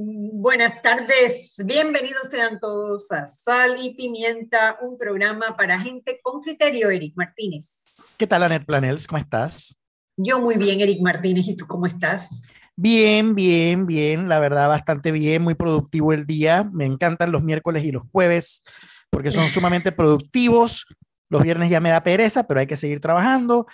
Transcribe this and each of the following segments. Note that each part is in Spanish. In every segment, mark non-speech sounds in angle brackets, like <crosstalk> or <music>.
Buenas tardes, bienvenidos sean todos a Sal y Pimienta, un programa para gente con criterio, Eric Martínez. ¿Qué tal, Anet Planels? ¿Cómo estás? Yo muy bien, Eric Martínez, ¿y tú cómo estás? Bien, bien, bien, la verdad, bastante bien, muy productivo el día. Me encantan los miércoles y los jueves porque son sumamente productivos. Los viernes ya me da pereza, pero hay que seguir trabajando.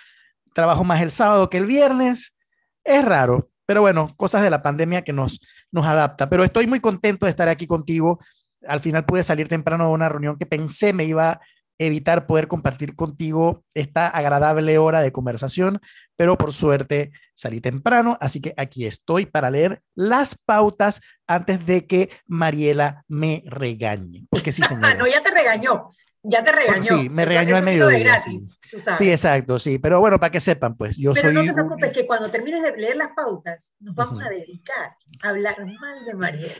Trabajo más el sábado que el viernes. Es raro, pero bueno, cosas de la pandemia que nos, nos adapta. Pero estoy muy contento de estar aquí contigo. Al final pude salir temprano de una reunión que pensé me iba a evitar poder compartir contigo esta agradable hora de conversación, pero por suerte salí temprano, así que aquí estoy para leer las pautas antes de que Mariela me regañe. Porque sí, señor. <laughs> no, ya te regañó. Ya te regañó. Sí, me regañó al mediodía. Sí. sí. exacto, sí. Pero bueno, para que sepan, pues yo Pero soy. no te preocupes, que cuando termines de leer las pautas, nos vamos a dedicar a hablar mal de Mariela.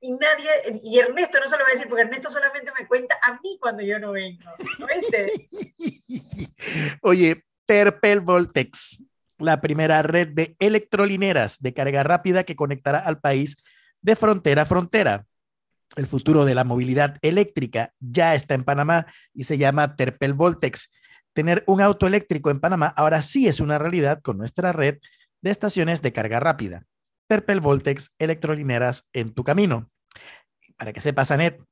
Y nadie, y Ernesto no se lo va a decir, porque Ernesto solamente me cuenta a mí cuando yo no vengo. ¿No <laughs> Oye, Terpel Voltex, la primera red de electrolineras de carga rápida que conectará al país de frontera a frontera. El futuro de la movilidad eléctrica ya está en Panamá y se llama Terpel Voltex. Tener un auto eléctrico en Panamá ahora sí es una realidad con nuestra red de estaciones de carga rápida. Terpel Voltex electrolineras en tu camino. Para que sepas, Anet,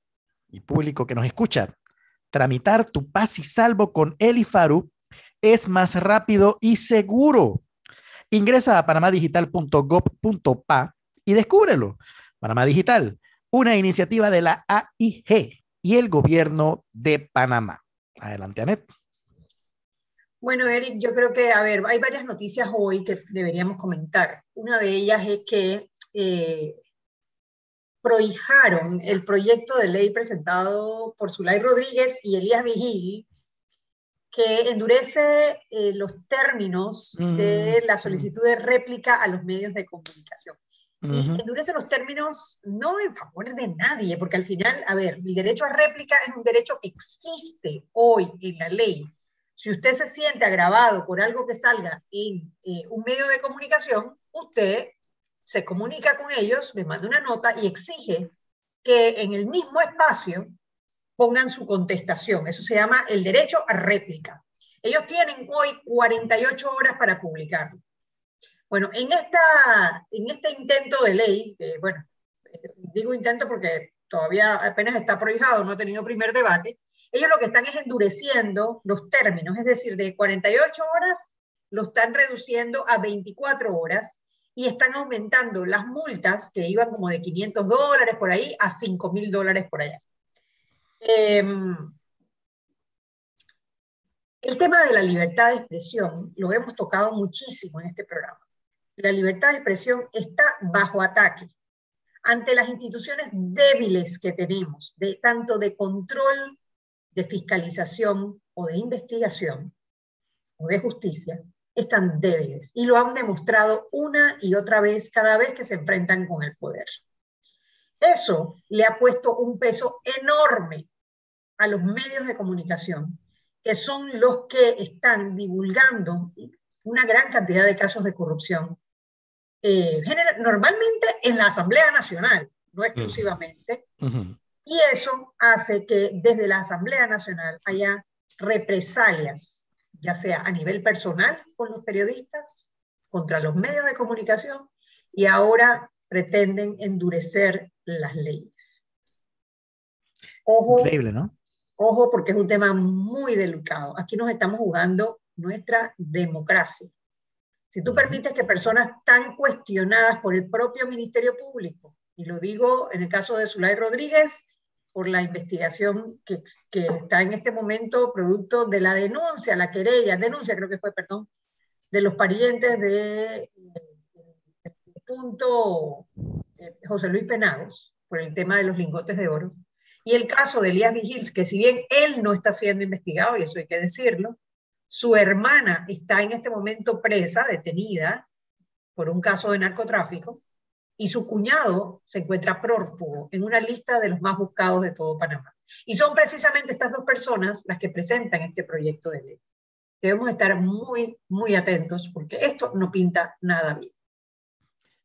y público que nos escucha, tramitar tu paz y salvo con Elifaru es más rápido y seguro. Ingresa a panamadigital.gov.pa y descúbrelo. Panamá Digital, una iniciativa de la AIG y el gobierno de Panamá. Adelante, Anet. Bueno, Eric, yo creo que, a ver, hay varias noticias hoy que deberíamos comentar. Una de ellas es que eh, prohijaron el proyecto de ley presentado por Zulay Rodríguez y Elías Vigil, que endurece eh, los términos de la solicitud de réplica a los medios de comunicación. Y endurece los términos no en favor de nadie, porque al final, a ver, el derecho a réplica es un derecho que existe hoy en la ley. Si usted se siente agravado por algo que salga en eh, un medio de comunicación, usted se comunica con ellos, les manda una nota y exige que en el mismo espacio pongan su contestación. Eso se llama el derecho a réplica. Ellos tienen hoy 48 horas para publicarlo. Bueno, en, esta, en este intento de ley, bueno, digo intento porque todavía apenas está prohijado, no ha tenido primer debate, ellos lo que están es endureciendo los términos, es decir, de 48 horas lo están reduciendo a 24 horas y están aumentando las multas que iban como de 500 dólares por ahí a 5 mil dólares por allá. Em, el tema de la libertad de expresión lo hemos tocado muchísimo en este programa la libertad de expresión está bajo ataque ante las instituciones débiles que tenemos, tanto de control, de fiscalización o de investigación o de justicia, están débiles y lo han demostrado una y otra vez cada vez que se enfrentan con el poder. Eso le ha puesto un peso enorme a los medios de comunicación, que son los que están divulgando una gran cantidad de casos de corrupción eh, normalmente en la Asamblea Nacional, no exclusivamente, y eso hace que desde la Asamblea Nacional haya represalias, ya sea a nivel personal con los periodistas, contra los medios de comunicación, y ahora pretenden endurecer las leyes. Ojo, Increíble, ¿no? Ojo, porque es un tema muy delicado. Aquí nos estamos jugando nuestra democracia. Si tú permites que personas tan cuestionadas por el propio Ministerio Público, y lo digo en el caso de Zulay Rodríguez, por la investigación que, que, está en este momento producto de la denuncia, la querella, denuncia creo que fue, perdón, de los parientes de punto eh, José Luis Penagos por el tema de los lingotes de oro. Y el caso de Elías Vigils, que si bien él no está siendo investigado, y eso hay que decirlo, su hermana está en este momento presa, detenida por un caso de narcotráfico, y su cuñado se encuentra prófugo en una lista de los más buscados de todo Panamá. Y son precisamente estas dos personas las que presentan este proyecto de ley. Debemos estar muy, muy atentos porque esto no pinta nada bien.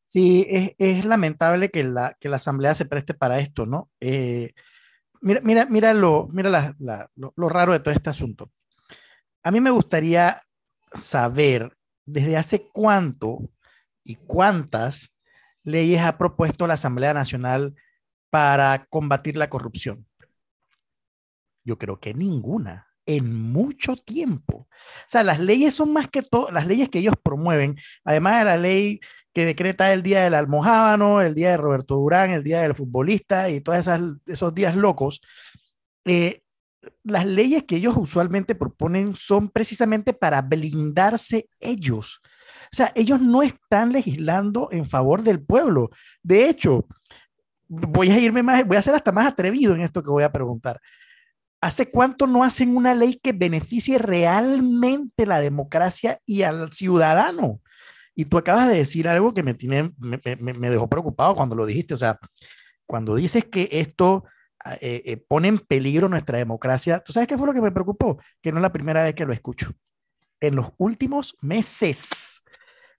Sí, es, lamentable que la, que la Asamblea se preste para esto, ¿no? Eh, mira, mira, mira, mira lo, lo raro de todo este asunto. A mí me gustaría saber desde hace cuánto y cuántas leyes ha propuesto la Asamblea Nacional para combatir la corrupción. Yo creo que ninguna en mucho tiempo. O sea, las leyes son más que todo, las leyes que ellos promueven, además de la ley que decreta el día del almohábano, el día de Roberto Durán, el día del futbolista y todos esos días locos, eh, las leyes que ellos usualmente proponen son precisamente para blindarse ellos. O sea, ellos no están legislando en favor del pueblo. De hecho, voy a irme más, voy a ser hasta más atrevido en esto que voy a preguntar. ¿Hace cuánto no hacen una ley que beneficie realmente la democracia y al ciudadano? Y tú acabas de decir algo que me, tiene, me, me, dejó preocupado cuando lo dijiste. O sea, cuando dices que esto eh, eh, pone en peligro nuestra democracia, ¿tú sabes qué fue lo que me preocupó? Que no es la primera vez que lo escucho. En los últimos meses,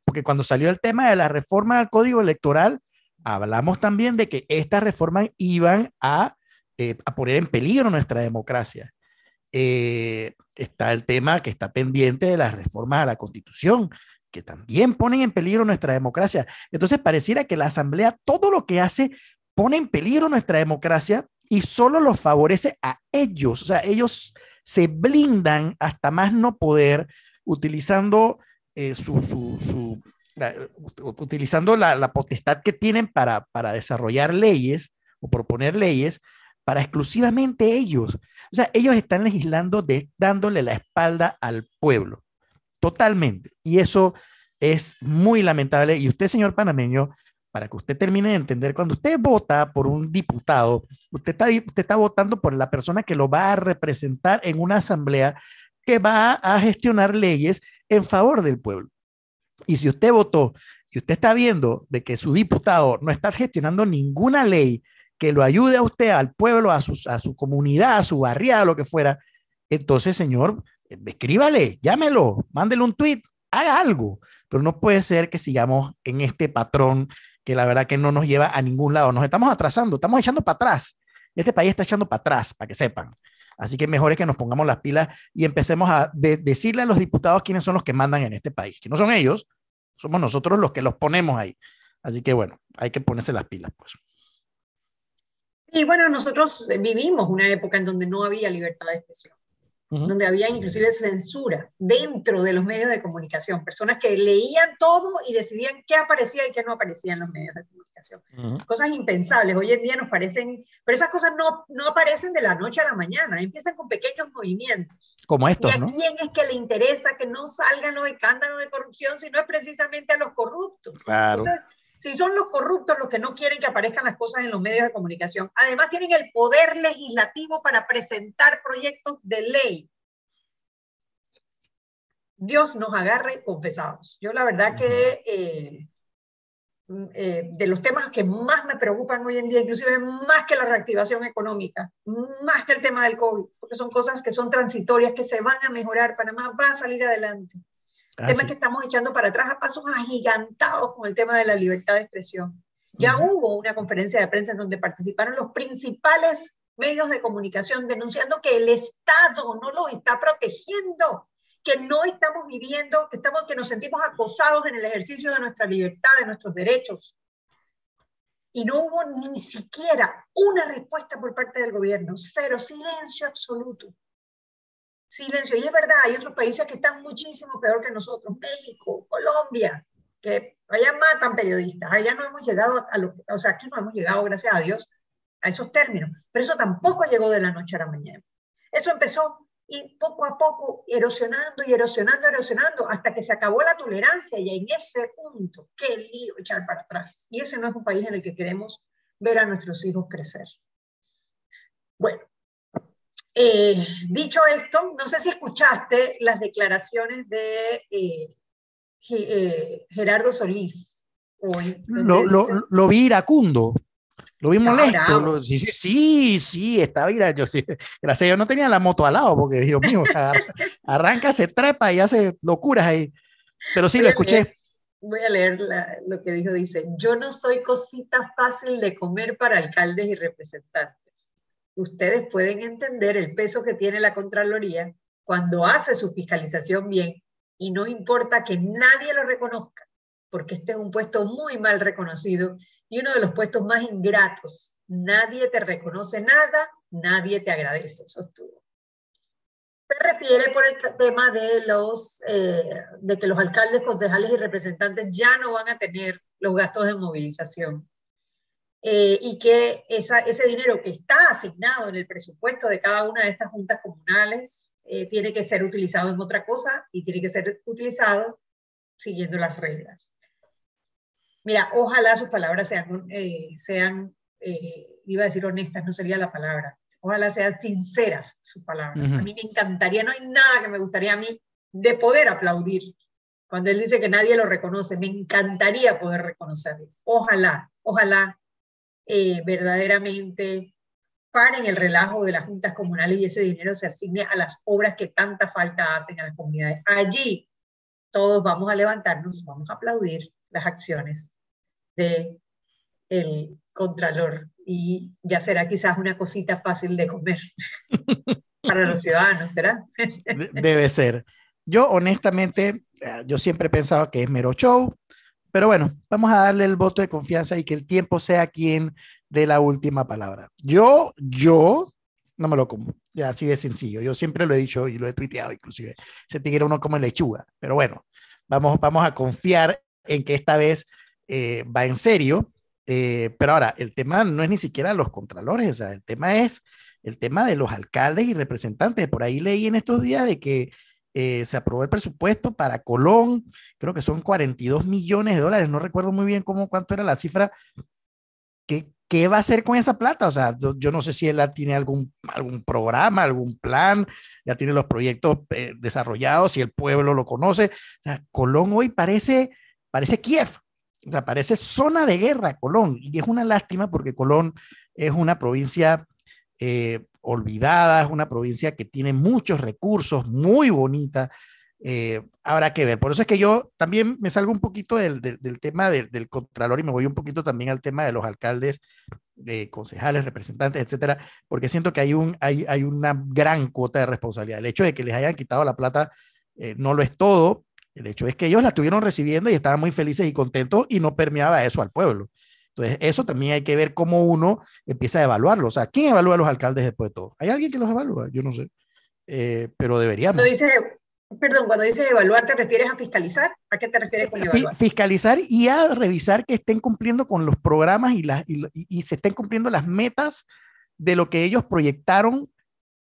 porque cuando salió el tema de la reforma al código electoral, hablamos también de que estas reformas iban a eh, a poner en peligro nuestra democracia. Eh, está el tema que está pendiente de las reformas a la Constitución, que también ponen en peligro nuestra democracia. Entonces pareciera que la Asamblea todo lo que hace pone en peligro nuestra democracia y solo los favorece a ellos. O sea, ellos se blindan hasta más no poder utilizando eh, su, su, la, utilizando la, la, potestad que tienen para, para desarrollar leyes o proponer leyes para exclusivamente ellos. O sea, ellos están legislando de, dándole la espalda al pueblo, totalmente. Y eso es muy lamentable. Y usted, señor panameño, para que usted termine de entender, cuando usted vota por un diputado, usted está, usted está votando por la persona que lo va a representar en una asamblea que va a gestionar leyes en favor del pueblo. Y si usted votó y usted está viendo de que su diputado no está gestionando ninguna ley que lo ayude a usted, al pueblo, a, sus, a su comunidad, a su barriada, lo que fuera, entonces, señor, escríbale, llámelo, mándele un tweet, haga algo. Pero no puede ser que sigamos en este patrón que la verdad que no nos lleva a ningún lado. Nos estamos atrasando, estamos echando para atrás. Este país está echando para atrás, para que sepan. Así que mejor es que nos pongamos las pilas y empecemos a de decirle a los diputados quiénes son los que mandan en este país, que no son ellos, somos nosotros los que los ponemos ahí. Así que bueno, hay que ponerse las pilas, pues. Y bueno, nosotros vivimos una época en donde no había libertad de expresión, uh -huh. donde había inclusive censura dentro de los medios de comunicación, personas que leían todo y decidían qué aparecía y qué no aparecía en los medios de comunicación. Uh -huh. Cosas impensables, hoy en día nos parecen, pero esas cosas no, no aparecen de la noche a la mañana, empiezan con pequeños movimientos. Como estos, ¿Y a ¿no? quién es que le interesa que no salgan los escándalos de corrupción si no es precisamente a los corruptos? Claro. Entonces, si son los corruptos los que no quieren que aparezcan las cosas en los medios de comunicación, además tienen el poder legislativo para presentar proyectos de ley. Dios nos agarre confesados. Yo la verdad que eh, eh, de los temas que más me preocupan hoy en día, inclusive más que la reactivación económica, más que el tema del COVID, porque son cosas que son transitorias, que se van a mejorar, Panamá va a salir adelante. Ah, tema sí. que estamos echando para atrás a pasos agigantados con el tema de la libertad de expresión. Ya uh -huh. hubo una conferencia de prensa en donde participaron los principales medios de comunicación denunciando que el Estado no los está protegiendo, que no estamos viviendo, que, estamos, que nos sentimos acosados en el ejercicio de nuestra libertad, de nuestros derechos. Y no hubo ni siquiera una respuesta por parte del gobierno, cero, silencio absoluto silencio. Y es verdad, hay otros países que están muchísimo peor que nosotros, México, Colombia, que allá matan periodistas, allá no hemos llegado a lo, o sea, aquí no hemos llegado, gracias a Dios, a esos términos, pero eso tampoco llegó de la noche a la mañana. Eso empezó y poco a poco erosionando y erosionando, erosionando, hasta que se acabó la tolerancia y en ese punto, qué lío echar para atrás. Y ese no es un país en el que queremos ver a nuestros hijos crecer. Bueno, eh, dicho esto, no sé si escuchaste las declaraciones de eh, eh, Gerardo Solís hoy. Lo, lo, lo, vi iracundo, lo vi molesto. Lo, sí, sí, sí, sí, estaba iracundo. Yo, sí, gracias, yo no tenía la moto al lado porque, Dios mío, <laughs> arranca, se trepa y hace locuras ahí. Pero sí, lo escuché. voy a leer lo que dijo, dice, yo no soy cosita fácil de comer para alcaldes y representantes. Ustedes pueden entender el peso que tiene la Contraloría cuando hace su fiscalización bien y no importa que nadie lo reconozca, porque este es un puesto muy mal reconocido y uno de los puestos más ingratos. Nadie te reconoce nada, nadie te agradece, sostuvo se refiere por el tema de, los, eh, de que los alcaldes, concejales y representantes ya no van a tener los gastos de movilización. Eh, y que esa, ese dinero que está asignado en el presupuesto de cada una de estas juntas comunales eh, tiene que ser utilizado en otra cosa y tiene que ser utilizado siguiendo las reglas. Mira, ojalá sus palabras sean, sean iba a decir honestas, no sería la palabra, ojalá sean sinceras sus palabras. A mí me encantaría, no hay nada que me gustaría a mí de poder aplaudir cuando él dice que nadie lo reconoce. Me encantaría poder reconocerlo. Ojalá, ojalá eh, verdaderamente paren el relajo de las juntas comunales y ese dinero se asigne a las obras que tanta falta hacen a las comunidades. Allí todos vamos a levantarnos, vamos a aplaudir las acciones de el contralor y ya será quizás una cosita fácil de comer <laughs> para los ciudadanos, ¿será? Debe ser. Yo honestamente, eh, yo siempre he pensado que es mero show, pero bueno, vamos a darle el voto de confianza y que el tiempo sea quien dé la última palabra. Yo, yo no me lo como, ya así de sencillo. Yo siempre lo he dicho y lo he tuiteado inclusive. Se tigre uno como lechuga, pero bueno, vamos, vamos a confiar en que esta vez eh, va en serio eh, pero ahora, el tema no es ni siquiera los contralores, o sea, el tema es el tema de los alcaldes y representantes. Por ahí leí en estos días de que eh, se aprobó el presupuesto para Colón, creo que son 42 millones de dólares, no recuerdo muy bien cómo, cuánto era la cifra. ¿Qué, qué va a hacer con esa plata? O sea, yo, no sé si él tiene algún, algún programa, algún plan, ya tiene los proyectos eh, desarrollados, si el pueblo lo conoce. O sea, Colón hoy parece, parece Kiev, o sea, parece zona de guerra Colón. Y es una lástima porque Colón es una provincia eh, olvidada, es una provincia que tiene muchos recursos, muy bonita. Eh, habrá que ver. Por eso es que yo también me salgo un poquito del, del, tema del, Contralor y me voy un poquito también al tema de los alcaldes, de concejales, representantes, etcétera, porque siento que hay, un, hay, hay una gran cuota de responsabilidad. El hecho de que les hayan quitado la plata eh, no lo es todo, el hecho es que ellos la estuvieron recibiendo y estaban muy felices y contentos y no permeaba eso al pueblo. Entonces, eso también hay que ver cómo uno empieza a evaluarlo. O sea, ¿quién evalúa a los alcaldes después de todo? ¿Hay alguien que los evalúa? Yo no sé. Eh, pero deberíamos. Cuando dice, perdón, cuando dices evaluar, ¿te refieres a fiscalizar? ¿A qué te refieres con evaluar? Fiscalizar y a revisar que estén cumpliendo con los programas y, las, y se estén cumpliendo las metas de lo que ellos proyectaron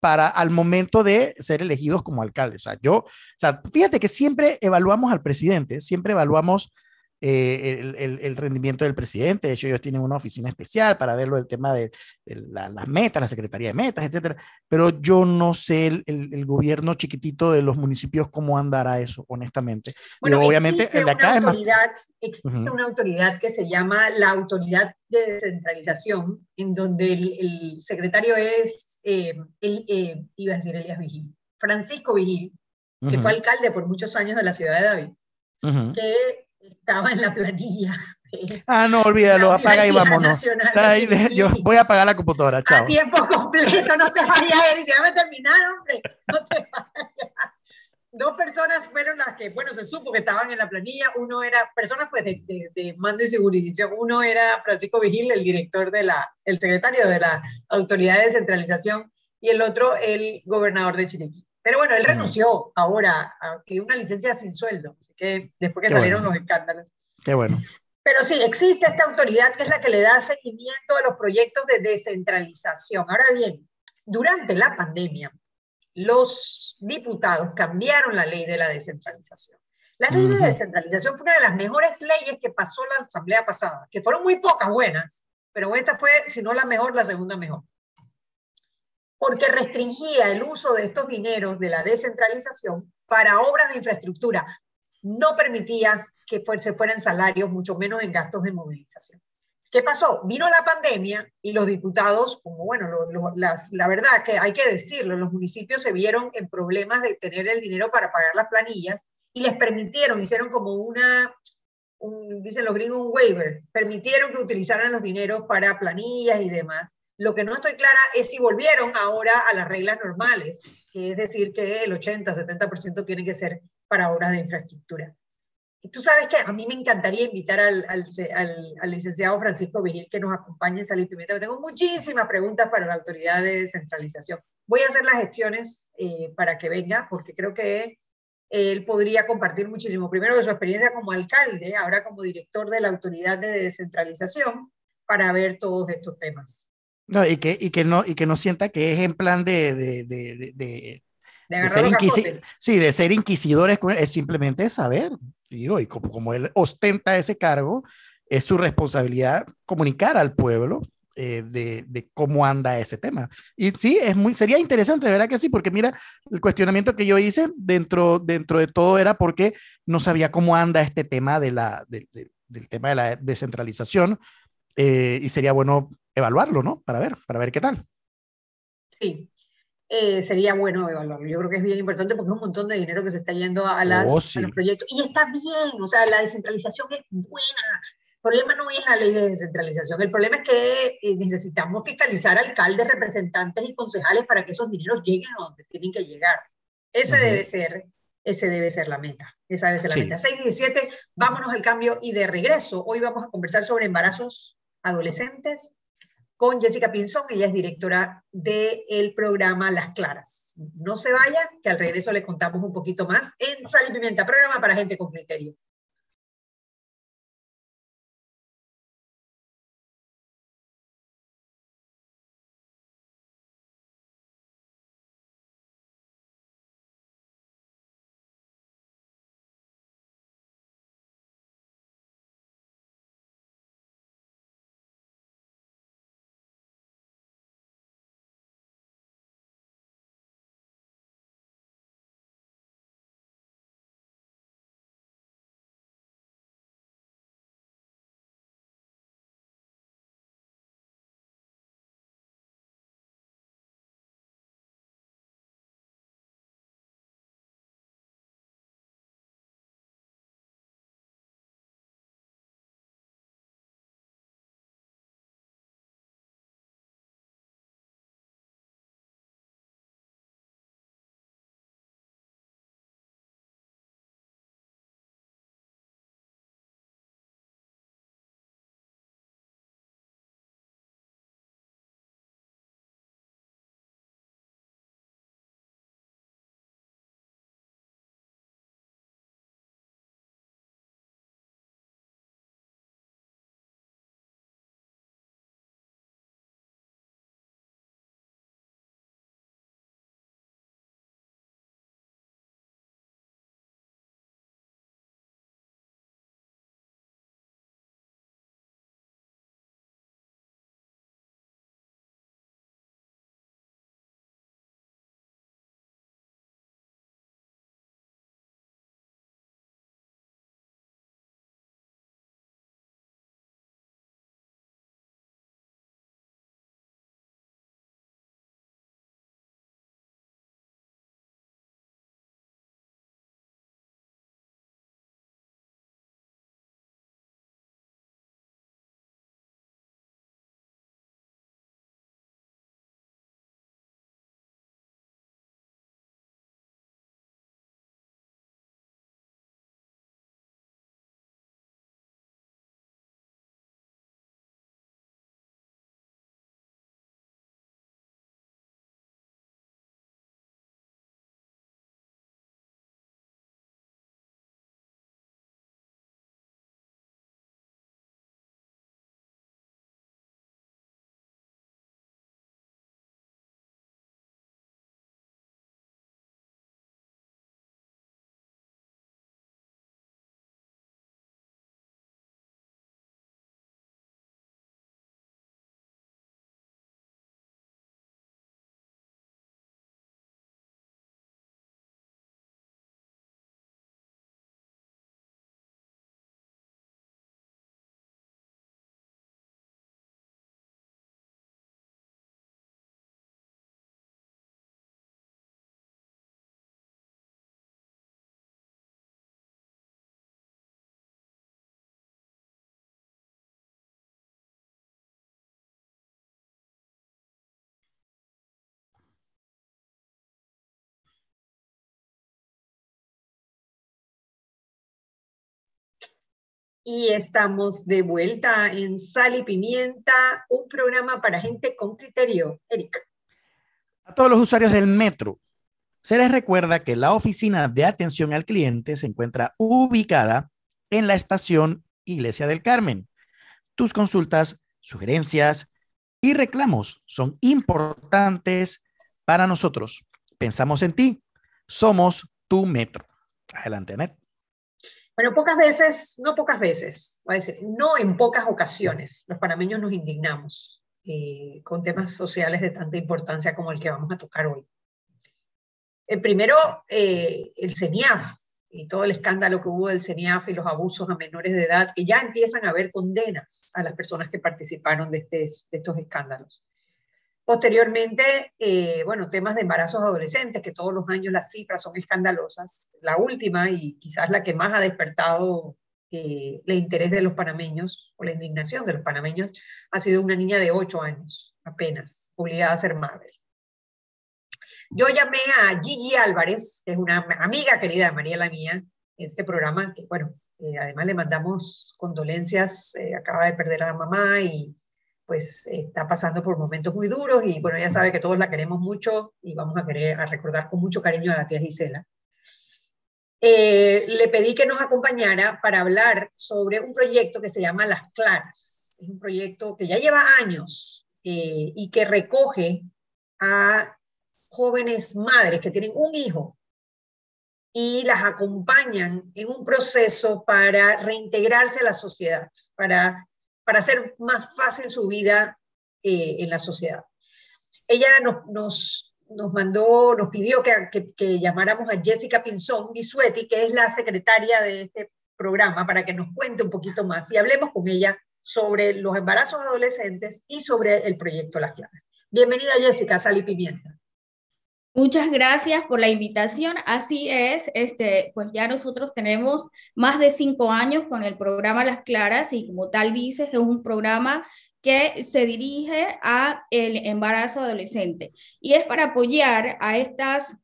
para al momento de ser elegidos como alcaldes. O sea, yo, o sea, fíjate que siempre evaluamos al presidente, siempre evaluamos eh, el, el, rendimiento del presidente. De hecho, ellos tienen una oficina especial para verlo el tema de, las metas, la Secretaría de Metas, etcétera. Pero yo no sé el, gobierno chiquitito de los municipios cómo andará eso, honestamente. Bueno, obviamente, el de acá autoridad, Existe una autoridad que se llama la Autoridad de Descentralización, en donde el, secretario es, eh, el, eh, iba a decir Elías Vigil, Francisco Vigil, que fue alcalde por muchos años de la ciudad de David, que estaba en la planilla. <laughs> Ah, no, olvídalo, apaga y vámonos. yo voy a apagar la computadora, chao. A tiempo completo, no te vayas, Eric, <laughs> ya me terminaron, hombre, no te vayas. Dos personas fueron las que, bueno, se supo que estaban en la planilla. Uno era, personas pues de, de, mando y seguridad. Uno era Francisco Vigil, el director de la, el secretario de la Autoridad de Descentralización, y el otro, el gobernador de Chiriquí. Pero bueno, él renunció ahora, a, una licencia sin sueldo, así que después que salieron los escándalos. Qué bueno. Pero sí, existe esta autoridad que es la que le da seguimiento a los proyectos de descentralización. Ahora bien, durante la pandemia, los diputados cambiaron la ley de la descentralización. La ley de descentralización fue una de las mejores leyes que pasó la asamblea pasada, que fueron muy pocas buenas, pero esta fue, si no la mejor, la segunda mejor porque restringía el uso de estos dineros de la descentralización para obras de infraestructura. No permitía que se fueran salarios, mucho menos en gastos de movilización. ¿Qué pasó? Vino la pandemia y los diputados, como bueno, la verdad que hay que decirlo, los municipios se vieron en problemas de tener el dinero para pagar las planillas y les permitieron, hicieron como una, dicen los gringos, un waiver. Permitieron que utilizaran los dineros para planillas y demás. Lo que no estoy clara es si volvieron ahora a las reglas normales, que es decir, que el 80-70% tiene que ser para obras de infraestructura. Y tú sabes que a mí me encantaría invitar al, licenciado Francisco Vigil que nos acompañe en Salud Pimienta. Tengo muchísimas preguntas para la autoridad de descentralización. Voy a hacer las gestiones eh, para que venga, porque creo que él podría compartir muchísimo, primero de su experiencia como alcalde, ahora como director de la autoridad de descentralización, para ver todos estos temas. No, y que, y que, no, y que no sienta que es en plan de, de, de, de ser sí, de ser inquisidores, es simplemente saber, digo, y como, como él ostenta ese cargo, es su responsabilidad comunicar al pueblo eh, de, de, cómo anda ese tema. Y sí, es muy, sería interesante, de verdad que sí, porque mira, el cuestionamiento que yo hice dentro, dentro de todo era porque no sabía cómo anda este tema de la, del tema de la descentralización eh, y sería bueno evaluarlo, ¿no? Para ver, para ver qué tal. Sí, eh, sería bueno evaluarlo. Yo creo que es bien importante porque es un montón de dinero que se está yendo a, las, oh, los proyectos. Y está bien, o sea, la descentralización es buena. El problema no es la ley de descentralización, el problema es que eh, necesitamos fiscalizar alcaldes, representantes y concejales para que esos dineros lleguen a donde tienen que llegar. Ese debe ser ese debe ser la meta. Esa debe ser la meta. 6 y 17, vámonos al cambio y de regreso. Hoy vamos a conversar sobre embarazos adolescentes con Jessica Pinzón, ella es directora del programa Las Claras. No se vaya, que al regreso le contamos un poquito más en Sal y Pimienta, programa para gente con criterio. Y estamos de vuelta en Sal y Pimienta, un programa para gente con criterio. Eric. A todos los usuarios del metro, se les recuerda que la oficina de atención al cliente se encuentra ubicada en la estación Iglesia del Carmen. Tus consultas, sugerencias y reclamos son importantes para nosotros. Pensamos en ti. Somos tu metro. Adelante, Anet. Bueno, pocas veces, no pocas veces, a decir, no en pocas ocasiones, los panameños nos indignamos eh, con temas sociales de tanta importancia como el que vamos a tocar hoy. El primero, eh, el CENIAF y todo el escándalo que hubo del CENIAF y los abusos a menores de edad, que ya empiezan a haber condenas a las personas que participaron de, este, de estos escándalos. Posteriormente, eh, bueno, temas de embarazos adolescentes, que todos los años las cifras son escandalosas. La última y quizás la que más ha despertado eh, el interés de los panameños o la indignación de los panameños ha sido una niña de 8 años apenas, obligada a ser madre. Yo llamé a Gigi Álvarez, que es una amiga querida de María la mía, en este programa, que bueno, eh, además le mandamos condolencias, acaba de perder a la mamá y pues está pasando por momentos muy duros y bueno, ya sabe que todos la queremos mucho y vamos a querer a recordar con mucho cariño a la tía Gisela. Eh, le pedí que nos acompañara para hablar sobre un proyecto que se llama Las Claras. Es un proyecto que ya lleva años eh, y que recoge a jóvenes madres que tienen un hijo y las acompañan en un proceso para reintegrarse a la sociedad, para para hacer más fácil su vida eh, en la sociedad. Ella nos, nos, nos mandó, nos pidió que, que, llamáramos a Jessica Pinzón Bisuetti, que es la secretaria de este programa, para que nos cuente un poquito más y hablemos con ella sobre los embarazos adolescentes y sobre el proyecto Las Claves. Bienvenida Jessica, Sal y Pimienta. Muchas gracias por la invitación. Así es, este, pues ya nosotros tenemos más de cinco años con el programa Las Claras y como tal dices, es un programa que se dirige a el embarazo adolescente y es para apoyar a estas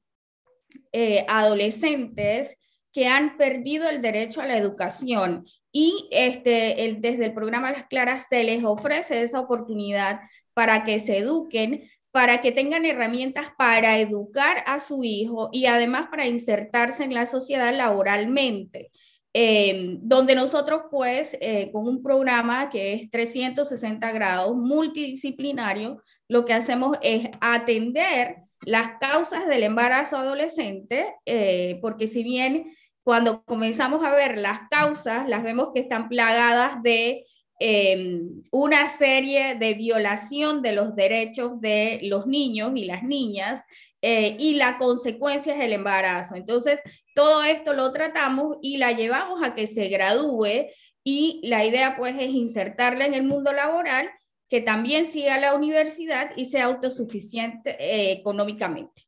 eh, adolescentes que han perdido el derecho a la educación y este, el, desde el programa Las Claras se les ofrece esa oportunidad para que se eduquen para que tengan herramientas para educar a su hijo y además para insertarse en la sociedad laboralmente. Em, donde nosotros pues eh, con un programa que es 360 grados multidisciplinario, lo que hacemos es atender las causas del embarazo adolescente, eh, porque si bien cuando comenzamos a ver las causas, las vemos que están plagadas de Em, una serie de violación de los derechos de los niños y las niñas eh, y la consecuencia es el embarazo. Entonces, todo esto lo tratamos y la llevamos a que se gradúe y la idea pues es insertarla en el mundo laboral, que también siga la universidad y sea autosuficiente eh, económicamente.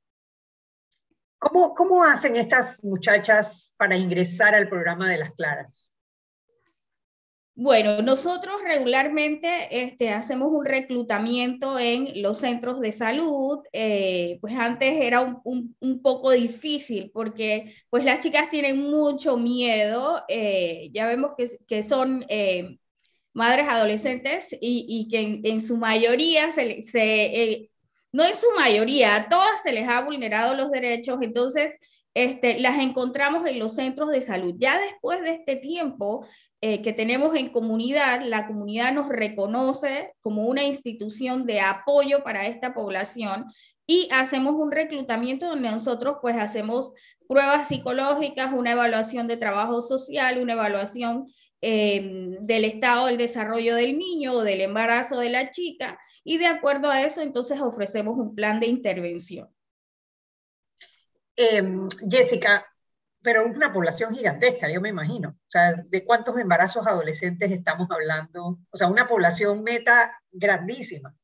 ¿Cómo, ¿Cómo hacen estas muchachas para ingresar al programa de las claras? Bueno, nosotros regularmente este, hacemos un reclutamiento en los centros de salud, eh, pues antes era un, un, poco difícil porque pues las chicas tienen mucho miedo, eh, ya vemos que, que son eh, madres adolescentes y, y que en, su mayoría, se, se no en su mayoría, a todas se les ha vulnerado los derechos, entonces este, las encontramos en los centros de salud. Ya después de este tiempo, eh, que tenemos en comunidad, la comunidad nos reconoce como una institución de apoyo para esta población y hacemos un reclutamiento donde nosotros pues hacemos pruebas psicológicas, una evaluación de trabajo social, una evaluación em, del estado del desarrollo del niño o del embarazo de la chica y de acuerdo a eso entonces ofrecemos un plan de intervención. Em, Jessica, pero una población gigantesca, yo me imagino. O sea, ¿de cuántos embarazos adolescentes estamos hablando? O sea, una población meta grandísima.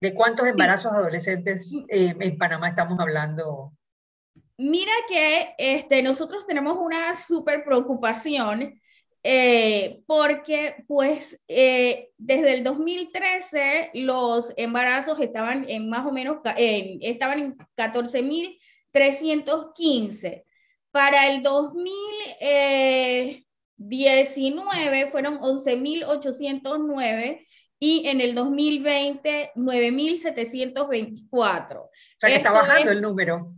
¿De cuántos embarazos adolescentes eh, en Panamá estamos hablando? Mira que este, nosotros tenemos una súper preocupación eh, porque pues eh, desde el 2013 los embarazos estaban en más o menos, estaban en 14.315 para el 2018 2019 fueron 11.809 y en el 2020 9.724. O sea que está bajando el número.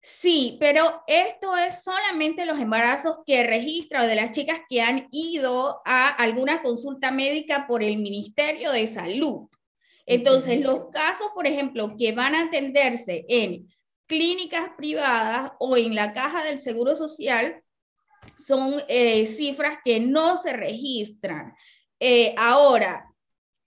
Sí, pero esto es solamente los embarazos que registra de las chicas que han ido a alguna consulta médica por el Ministerio de Salud. Entonces, los casos, por ejemplo, que van a atenderse en clínicas privadas o en la caja del Seguro Social son eh, cifras que no se registran. Eh, ahora,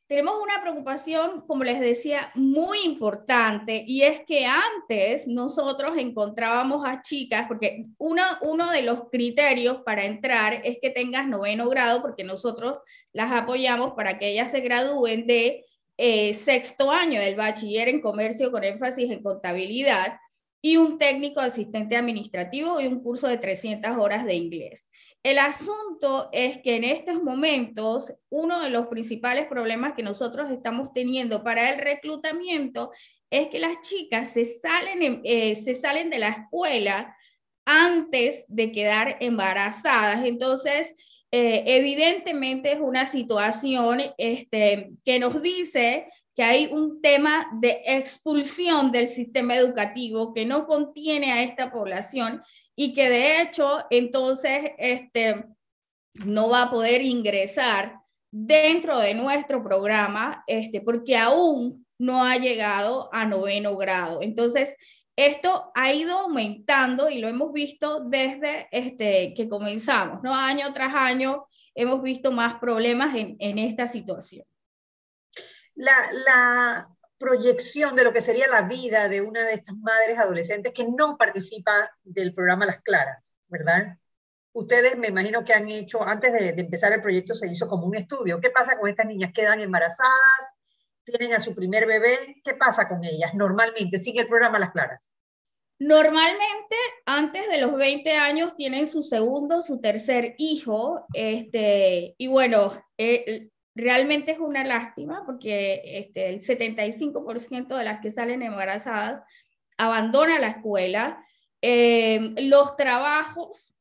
tenemos una preocupación, como les decía, muy importante y es que antes nosotros encontrábamos a chicas, porque uno, uno de los criterios para entrar es que tengas noveno grado, porque nosotros las apoyamos para que ellas se gradúen de eh, sexto año del bachiller en comercio con énfasis en contabilidad y un técnico asistente administrativo y un curso de 300 horas de inglés. El asunto es que en estos momentos uno de los principales problemas que nosotros estamos teniendo para el reclutamiento es que las chicas se salen, eh, se salen de la escuela antes de quedar embarazadas. Entonces, eh, evidentemente es una situación este, que nos dice que hay un tema de expulsión del sistema educativo que no contiene a esta población y que de hecho entonces este, no va a poder ingresar dentro de nuestro programa este, porque aún no ha llegado a noveno grado. Entonces, esto ha ido aumentando y lo hemos visto desde este, que comenzamos, ¿no? Año tras año hemos visto más problemas en, en esta situación. La, proyección de lo que sería la vida de una de estas madres adolescentes que no participa del programa Las Claras, ¿verdad? Ustedes me imagino que han hecho, antes de, empezar el proyecto se hizo como un estudio. ¿Qué pasa con estas niñas? ¿Quedan embarazadas? ¿Tienen a su primer bebé? ¿Qué pasa con ellas normalmente? Sigue el programa Las Claras. Normalmente, antes de los 20 años, tienen su segundo, su tercer hijo. Este, y bueno, eh, realmente es una lástima porque este, el 75% de las que salen embarazadas abandona la escuela. Em, los trabajos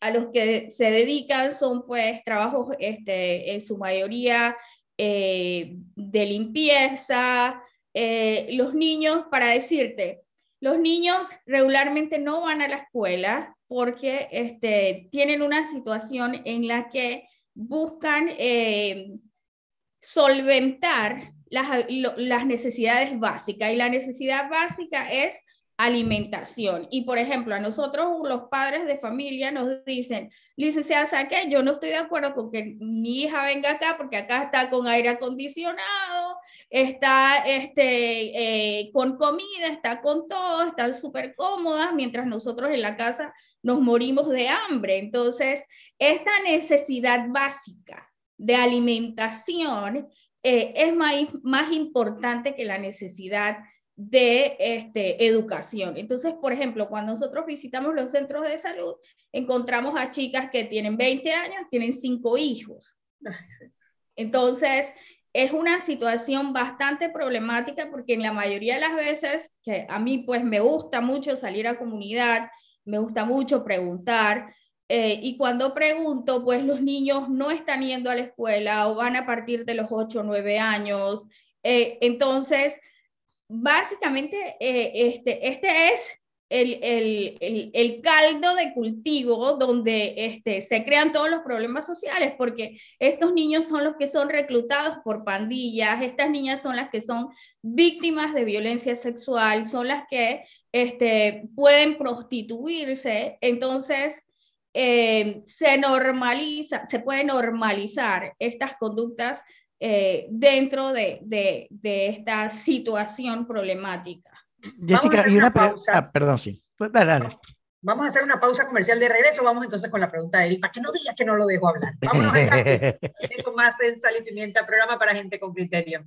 a los que se dedican son pues trabajos este, en su mayoría eh, de limpieza. Eh, los niños, para decirte, los niños regularmente no van a la escuela porque este, tienen una situación en la que buscan eh, solventar las, las necesidades básicas y la necesidad básica es alimentación. Y por ejemplo, a nosotros los padres de familia nos dicen, licenciada, ¿sabe Yo no estoy de acuerdo con que mi hija venga acá porque acá está con aire acondicionado, está este, eh, con comida, está con todo, están súper cómodas, mientras nosotros en la casa nos morimos de hambre. Entonces, esta necesidad básica de alimentación eh, es más, más importante que la necesidad de este, educación. Entonces, por ejemplo, cuando nosotros visitamos los centros de salud, encontramos a chicas que tienen 20 años, tienen cinco hijos. Entonces, es una situación bastante problemática porque en la mayoría de las veces, que a mí pues me gusta mucho salir a comunidad, me gusta mucho preguntar, eh, y cuando pregunto, pues los niños no están yendo a la escuela o van a partir de los 8 o 9 años. Eh, entonces, básicamente, eh, este, este es el, el, el, caldo de cultivo donde este, se crean todos los problemas sociales, porque estos niños son los que son reclutados por pandillas, estas niñas son las que son víctimas de violencia sexual, son las que este, pueden prostituirse, entonces eh, se normaliza, se puede normalizar estas conductas eh, dentro de, de, de, esta situación problemática. Jessica, y una, pausa. Ah, perdón, sí. Dale, Vamos a hacer una pausa comercial de regreso. Vamos entonces con la pregunta de él, para que no digas que no lo dejo hablar. Vamos a Eso más <laughs> en Sal y Pimienta, programa para gente con criterio.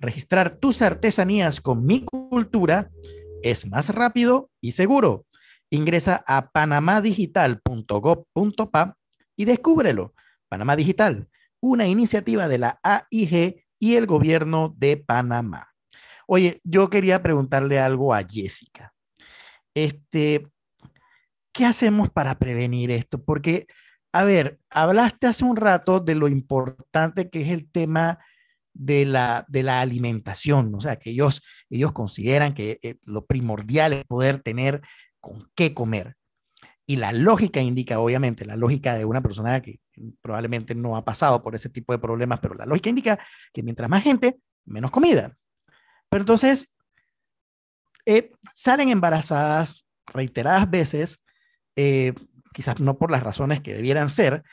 Registrar tus artesanías con mi cultura es más rápido y seguro. Ingresa a panamadigital.gov.pa y descúbrelo. Panamá Digital, una iniciativa de la AIG y el gobierno de Panamá. Oye, yo quería preguntarle algo a Jessica. Este, ¿qué hacemos para prevenir esto? Porque, a ver, hablaste hace un rato de lo importante que es el tema de la, de la alimentación, o sea, que ellos, ellos consideran que eh, lo primordial es poder tener con qué comer. Y la lógica indica, obviamente, la lógica de una persona que probablemente no ha pasado por ese tipo de problemas, pero la lógica indica que mientras más gente, menos comida. Pero entonces, eh, salen embarazadas reiteradas veces, eh, quizás no por las razones que debieran ser,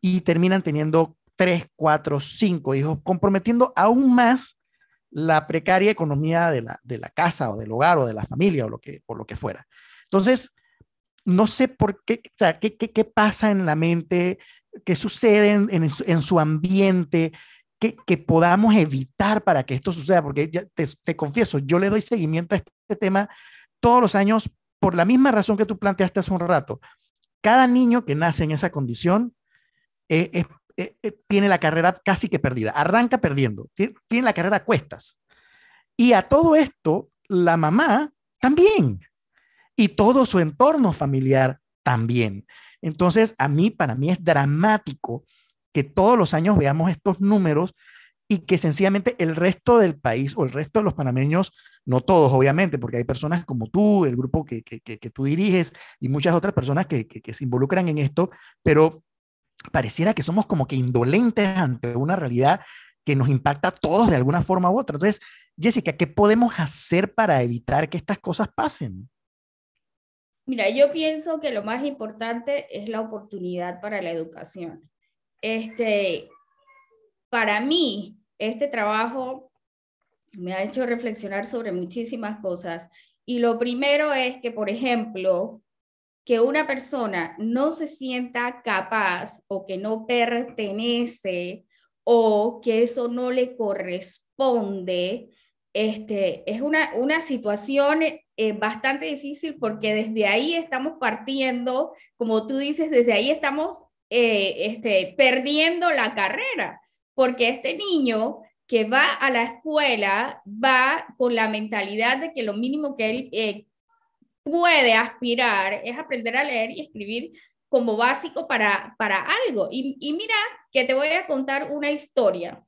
y terminan teniendo tres, cuatro, cinco hijos, comprometiendo aún más la precaria economía de la, de la casa o del hogar o de la familia o lo que, o lo que fuera. Entonces, no sé por qué, o sea, qué, qué, qué pasa en la mente, qué sucede en, en, su ambiente, que, que, podamos evitar para que esto suceda, porque ya te, te, confieso, yo le doy seguimiento a este tema todos los años por la misma razón que tú planteaste hace un rato. Cada niño que nace en esa condición eh, es eh, eh, tiene la carrera casi que perdida, arranca perdiendo, tiene, la carrera a cuestas. Y a todo esto, la mamá también, y todo su entorno familiar también. Entonces, a mí, para mí es dramático que todos los años veamos estos números y que sencillamente el resto del país o el resto de los panameños, no todos obviamente, porque hay personas como tú, el grupo que, que, que tú diriges y muchas otras personas que, se involucran en esto, pero pareciera que somos como que indolentes ante una realidad que nos impacta a todos de alguna forma u otra. Entonces, Jessica, ¿qué podemos hacer para evitar que estas cosas pasen? Mira, yo pienso que lo más importante es la oportunidad para la educación. Este, para mí, este trabajo me ha hecho reflexionar sobre muchísimas cosas. Y lo primero es que, por ejemplo, que una persona no se sienta capaz o que no pertenece o que eso no le corresponde, este, es una, una situación eh, bastante difícil porque desde ahí estamos partiendo, como tú dices, desde ahí estamos eh, este, perdiendo la carrera, porque este niño que va a la escuela va con la mentalidad de que lo mínimo que él eh, puede aspirar es aprender a leer y escribir como básico para, para algo. Y, y mira que te voy a contar una historia.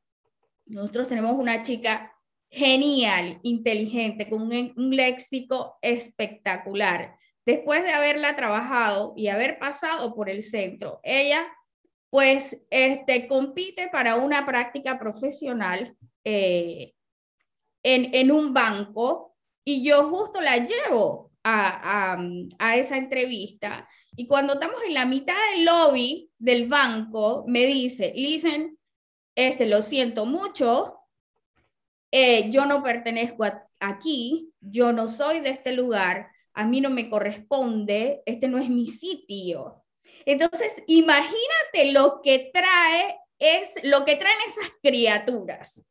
Nosotros tenemos una chica genial, inteligente, con un, un, léxico espectacular. Después de haberla trabajado y haber pasado por el centro, ella pues este, compite para una práctica profesional eh, en, en, un banco y yo justo la llevo a, esa entrevista. Y cuando estamos en la mitad del lobby del banco, me dice, listen, este, lo siento mucho, eh, yo no pertenezco aquí, yo no soy de este lugar, a mí no me corresponde, este no es mi sitio. Entonces, imagínate lo que trae es lo que traen esas criaturas.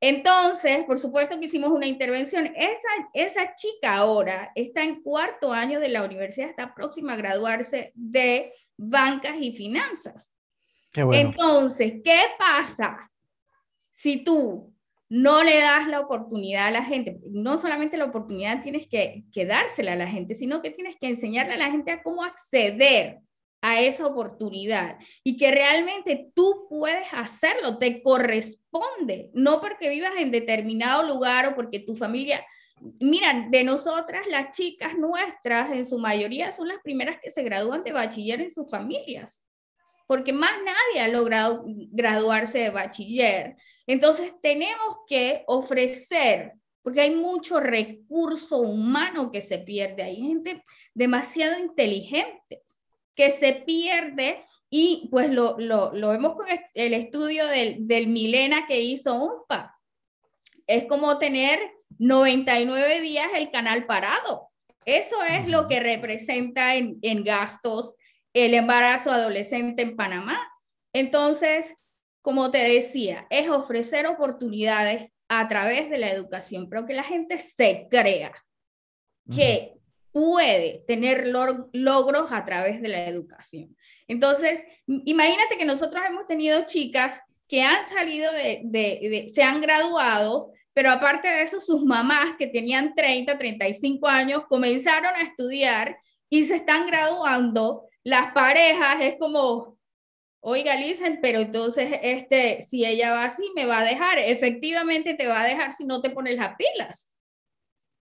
Entonces, por supuesto que hicimos una intervención. Esa, esa chica ahora está en cuarto año de la universidad, está próxima a graduarse de bancas y finanzas. Qué bueno. Entonces, ¿qué pasa si tú no le das la oportunidad a la gente? No solamente la oportunidad tienes que, que dársela a la gente, sino que tienes que enseñarle a la gente a cómo acceder a esa oportunidad y que realmente tú puedes hacerlo, te corresponde, no porque vivas en determinado lugar o porque tu familia, miran, de nosotras las chicas nuestras en su mayoría son las primeras que se gradúan de bachiller en sus familias, porque más nadie ha logrado graduarse de bachiller. Entonces tenemos que ofrecer porque hay mucho recurso humano que se pierde. Hay gente demasiado inteligente que se pierde y pues lo, lo, lo vemos con el estudio del, del Milena que hizo UNPA. Es como tener 99 días el canal parado. Eso es lo que representa en, en gastos el embarazo adolescente en Panamá. Entonces, como te decía, es ofrecer oportunidades a través de la educación, pero que la gente se crea que puede tener logros a través de la educación. Entonces, imagínate que nosotros hemos tenido chicas que han salido de, se han graduado, pero aparte de eso, sus mamás que tenían 30, 35 años comenzaron a estudiar y se están graduando. Las parejas es como, oiga, Lisen, pero entonces, este, si ella va así, me va a dejar. Efectivamente te va a dejar si no te pones las pilas,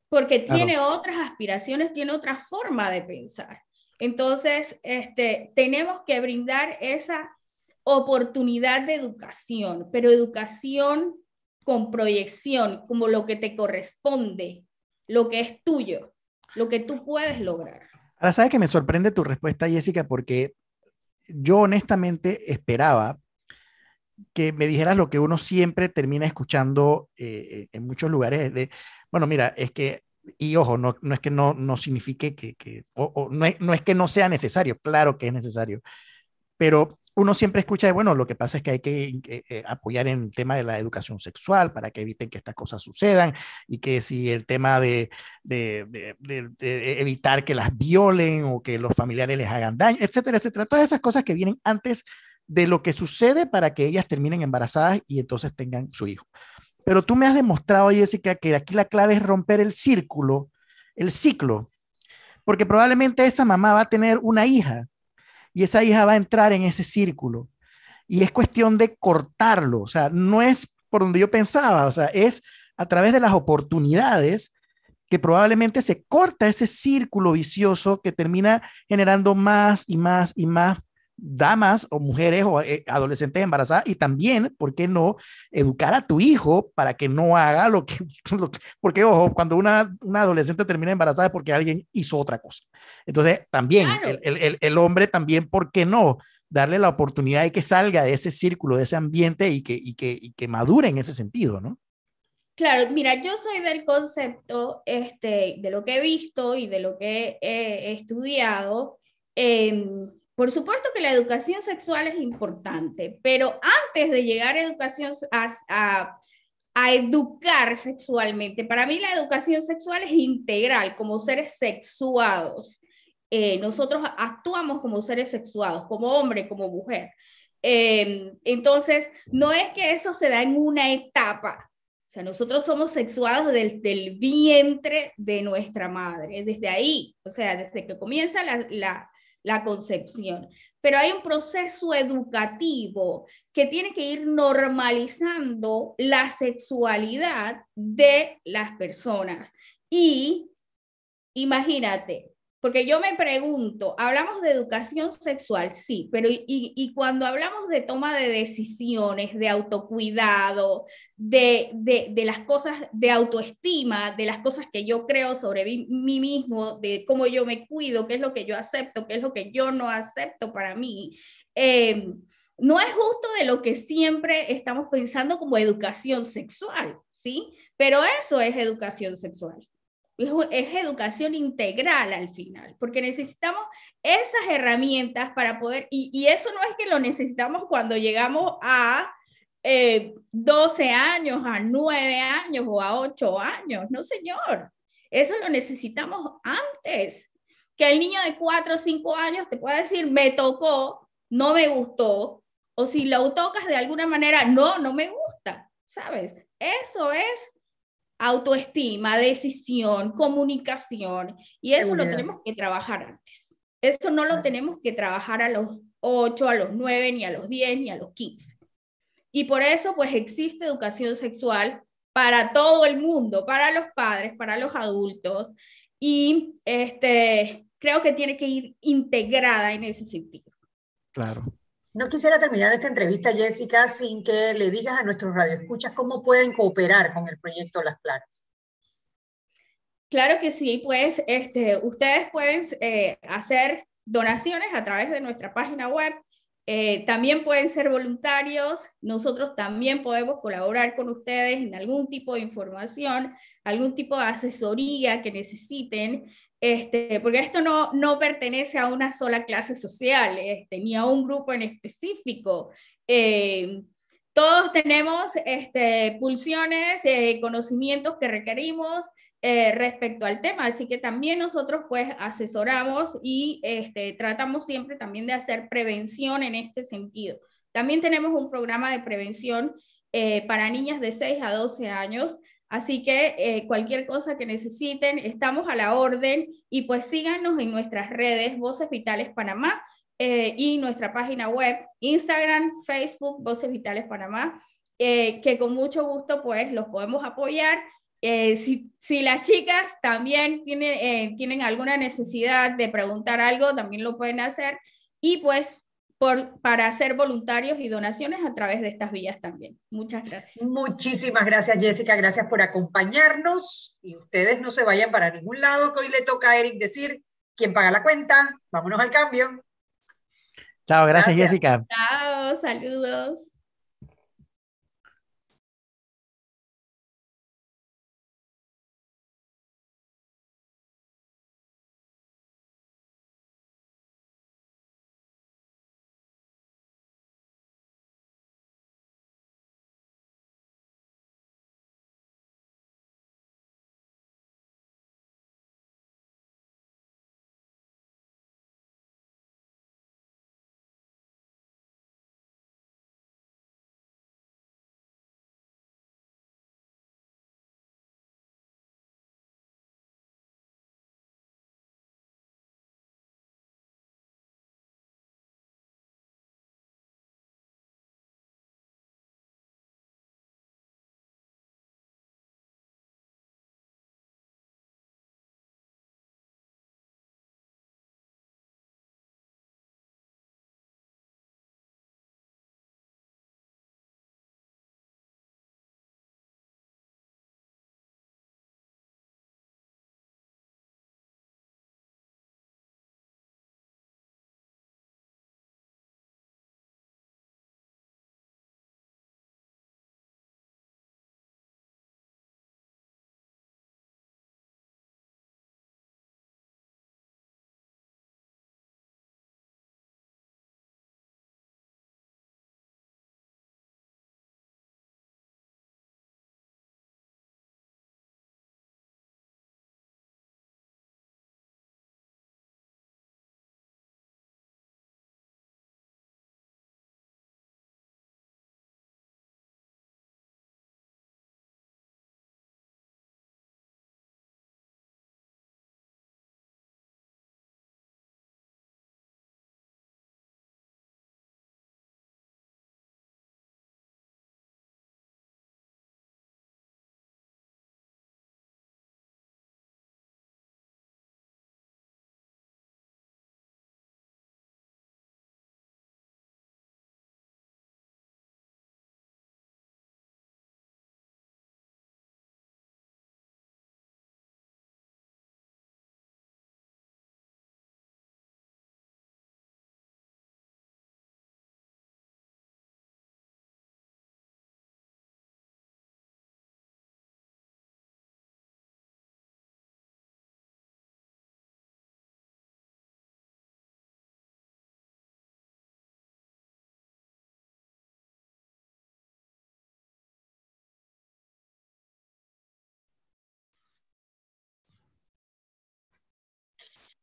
porque tiene otras aspiraciones, tiene otra forma de pensar. Entonces, este, tenemos que brindar esa oportunidad de educación, pero educación con proyección, como lo que te corresponde, lo que es tuyo, lo que tú puedes lograr. Ahora, ¿sabes que me sorprende tu respuesta, Jessica? Porque yo honestamente esperaba que me dijeras lo que uno siempre termina escuchando eh, en muchos lugares. De, bueno, mira, es que, y ojo, no, no es que no, no signifique que, que o, no, es, no es que no sea necesario, claro que es necesario, pero uno siempre escucha, bueno, lo que pasa es que hay que eh, apoyar en el tema de la educación sexual para que eviten que estas cosas sucedan y que si el tema de, de, de, de, evitar que las violen o que los familiares les hagan daño, etcétera, etcétera. Todas esas cosas que vienen antes de lo que sucede para que ellas terminen embarazadas y entonces tengan su hijo. Pero tú me has demostrado, Jessica, que aquí la clave es romper el círculo, el ciclo, porque probablemente esa mamá va a tener una hija y esa hija va a entrar en ese círculo. Y es cuestión de cortarlo, o sea, no es por donde yo pensaba, o sea, es a través de las oportunidades que probablemente se corta ese círculo vicioso que termina generando más y más y más damas o mujeres o eh, adolescentes embarazadas y también, ¿por qué no?, educar a tu hijo para que no haga lo que, <laughs> porque ojo, cuando una, una adolescente termina embarazada es porque alguien hizo otra cosa. Entonces, también el, el, el, hombre también, ¿por qué no? Darle la oportunidad de que salga de ese círculo, de ese ambiente y que, y que, y que madure en ese sentido, ¿no? Claro, mira, yo soy del concepto este, de lo que he visto y de lo que he, estudiado. Eh, por supuesto que la educación sexual es importante, pero antes de llegar a educar sexualmente, para mí la educación sexual es integral como seres sexuados. Eh, nosotros actuamos como seres sexuados, como hombre, como mujer. Em, entonces, no es que eso se da en una etapa. O sea, nosotros somos sexuados desde el vientre de nuestra madre, desde ahí, o sea, desde que comienza la la concepción. Pero hay un proceso educativo que tiene que ir normalizando la sexualidad de las personas. Y imagínate, porque yo me pregunto, hablamos de educación sexual, sí, pero y, y cuando hablamos de toma de decisiones, de autocuidado, de, de, de, las cosas de autoestima, de las cosas que yo creo sobre mí, mismo, de cómo yo me cuido, qué es lo que yo acepto, qué es lo que yo no acepto para mí, eh, no es justo de lo que siempre estamos pensando como educación sexual, ¿sí? Pero eso es educación sexual es, educación integral al final, porque necesitamos esas herramientas para poder, y, eso no es que lo necesitamos cuando llegamos a 12 eh, años, a 9 años o a 8 años, no señor, eso lo necesitamos antes, que el niño de 4 o 5 años te pueda decir, me tocó, no me gustó, o si lo tocas de alguna manera, no, no me gusta, ¿sabes? Eso es autoestima, decisión, comunicación, y eso lo tenemos que trabajar antes. Eso no lo tenemos que trabajar a los 8, a los 9, ni a los 10, ni a los 15. Y por eso, pues existe educación sexual para todo el mundo, para los padres, para los adultos, y este, creo que tiene que ir integrada en ese sentido. Claro. No quisiera terminar esta entrevista, Jessica, sin que le digas a nuestros radioescuchas cómo pueden cooperar con el proyecto Las Claras. Claro que sí, pues este, ustedes pueden eh, hacer donaciones a través de nuestra página web. Eh, también pueden ser voluntarios. Nosotros también podemos colaborar con ustedes en algún tipo de información, algún tipo de asesoría que necesiten. Este, porque esto no, no pertenece a una sola clase social, este, ni a un grupo en específico. Eh, todos tenemos este, pulsiones, eh, conocimientos que requerimos eh, respecto al tema, así que también nosotros pues asesoramos y este, tratamos siempre también de hacer prevención en este sentido. También tenemos un programa de prevención eh, para niñas de 6 a 12 años, así que cualquier cosa que necesiten, estamos a la orden y pues síganos en nuestras redes Voces Vitales Panamá eh, y nuestra página web, Instagram, Facebook, Voces Vitales Panamá, eh, que con mucho gusto pues los podemos apoyar. Eh, si, si, las chicas también tienen, tienen alguna necesidad de preguntar algo, también lo pueden hacer. Y pues por, para hacer voluntarios y donaciones a través de estas vías también. Muchas gracias. Muchísimas gracias, Jessica. Gracias por acompañarnos. Y ustedes no se vayan para ningún lado, que hoy le toca a Eric decir quién paga la cuenta. Vámonos al cambio. Chao, gracias, Jessica. Chao, saludos.